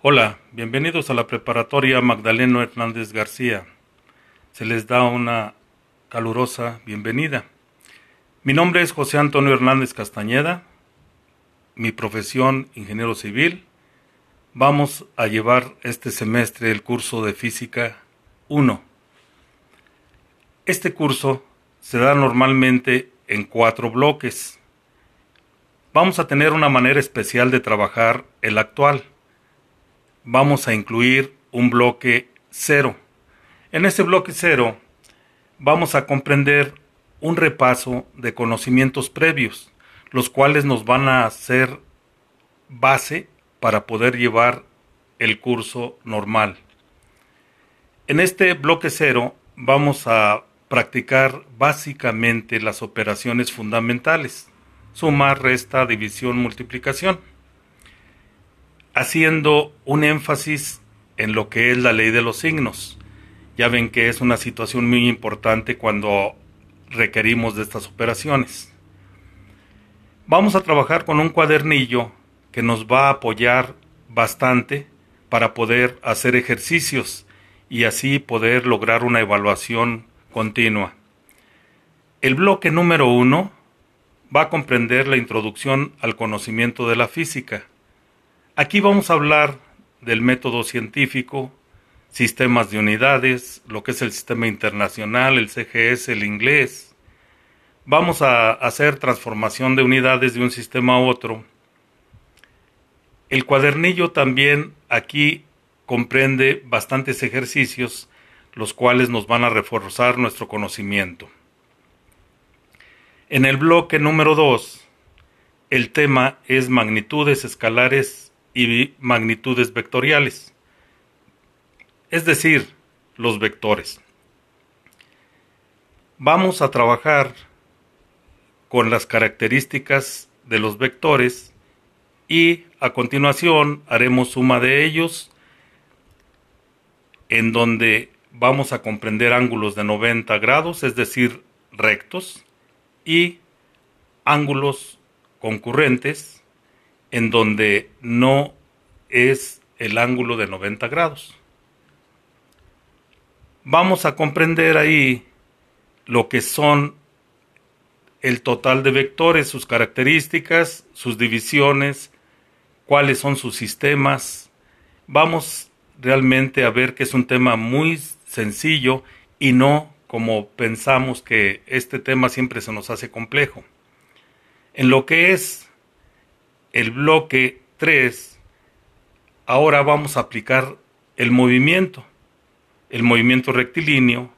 Hola, bienvenidos a la preparatoria Magdaleno Hernández García. Se les da una calurosa bienvenida. Mi nombre es José Antonio Hernández Castañeda, mi profesión ingeniero civil. Vamos a llevar este semestre el curso de Física 1. Este curso se da normalmente en cuatro bloques. Vamos a tener una manera especial de trabajar el actual vamos a incluir un bloque cero. En este bloque cero vamos a comprender un repaso de conocimientos previos, los cuales nos van a hacer base para poder llevar el curso normal. En este bloque cero vamos a practicar básicamente las operaciones fundamentales, suma, resta, división, multiplicación haciendo un énfasis en lo que es la ley de los signos. Ya ven que es una situación muy importante cuando requerimos de estas operaciones. Vamos a trabajar con un cuadernillo que nos va a apoyar bastante para poder hacer ejercicios y así poder lograr una evaluación continua. El bloque número uno va a comprender la introducción al conocimiento de la física Aquí vamos a hablar del método científico, sistemas de unidades, lo que es el sistema internacional, el CGS, el inglés. Vamos a hacer transformación de unidades de un sistema a otro. El cuadernillo también aquí comprende bastantes ejercicios, los cuales nos van a reforzar nuestro conocimiento. En el bloque número 2, el tema es magnitudes escalares y magnitudes vectoriales, es decir, los vectores. Vamos a trabajar con las características de los vectores y a continuación haremos suma de ellos en donde vamos a comprender ángulos de 90 grados, es decir, rectos, y ángulos concurrentes en donde no es el ángulo de 90 grados. Vamos a comprender ahí lo que son el total de vectores, sus características, sus divisiones, cuáles son sus sistemas. Vamos realmente a ver que es un tema muy sencillo y no como pensamos que este tema siempre se nos hace complejo. En lo que es el bloque 3, ahora vamos a aplicar el movimiento, el movimiento rectilíneo,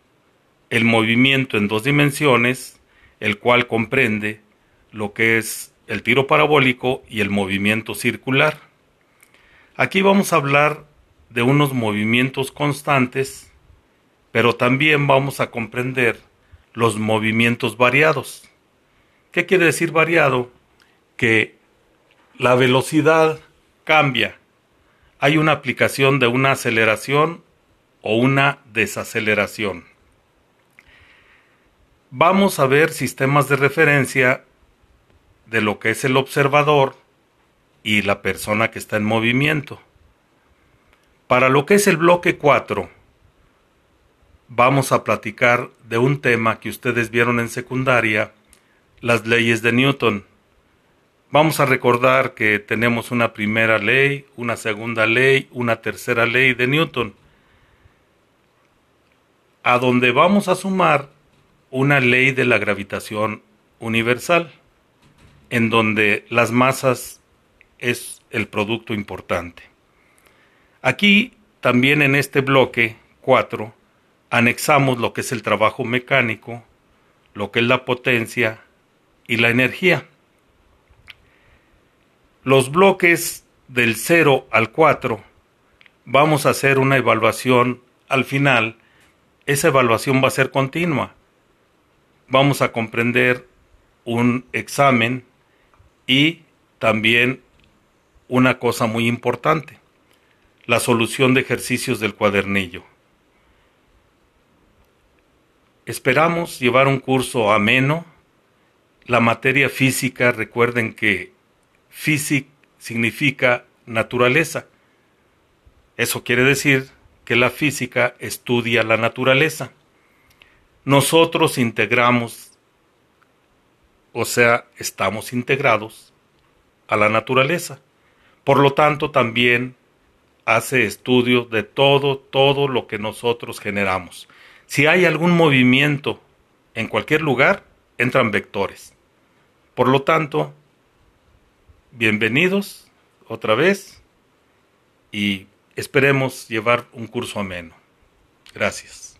el movimiento en dos dimensiones, el cual comprende lo que es el tiro parabólico y el movimiento circular. Aquí vamos a hablar de unos movimientos constantes, pero también vamos a comprender los movimientos variados. ¿Qué quiere decir variado? Que la velocidad cambia. Hay una aplicación de una aceleración o una desaceleración. Vamos a ver sistemas de referencia de lo que es el observador y la persona que está en movimiento. Para lo que es el bloque 4, vamos a platicar de un tema que ustedes vieron en secundaria, las leyes de Newton. Vamos a recordar que tenemos una primera ley, una segunda ley, una tercera ley de Newton, a donde vamos a sumar una ley de la gravitación universal, en donde las masas es el producto importante. Aquí también en este bloque 4 anexamos lo que es el trabajo mecánico, lo que es la potencia y la energía. Los bloques del 0 al 4 vamos a hacer una evaluación al final. Esa evaluación va a ser continua. Vamos a comprender un examen y también una cosa muy importante, la solución de ejercicios del cuadernillo. Esperamos llevar un curso ameno. La materia física, recuerden que Physic significa naturaleza. Eso quiere decir que la física estudia la naturaleza. Nosotros integramos, o sea, estamos integrados a la naturaleza. Por lo tanto, también hace estudio de todo, todo lo que nosotros generamos. Si hay algún movimiento en cualquier lugar, entran vectores. Por lo tanto, bienvenidos otra vez y esperemos llevar un curso ameno. Gracias.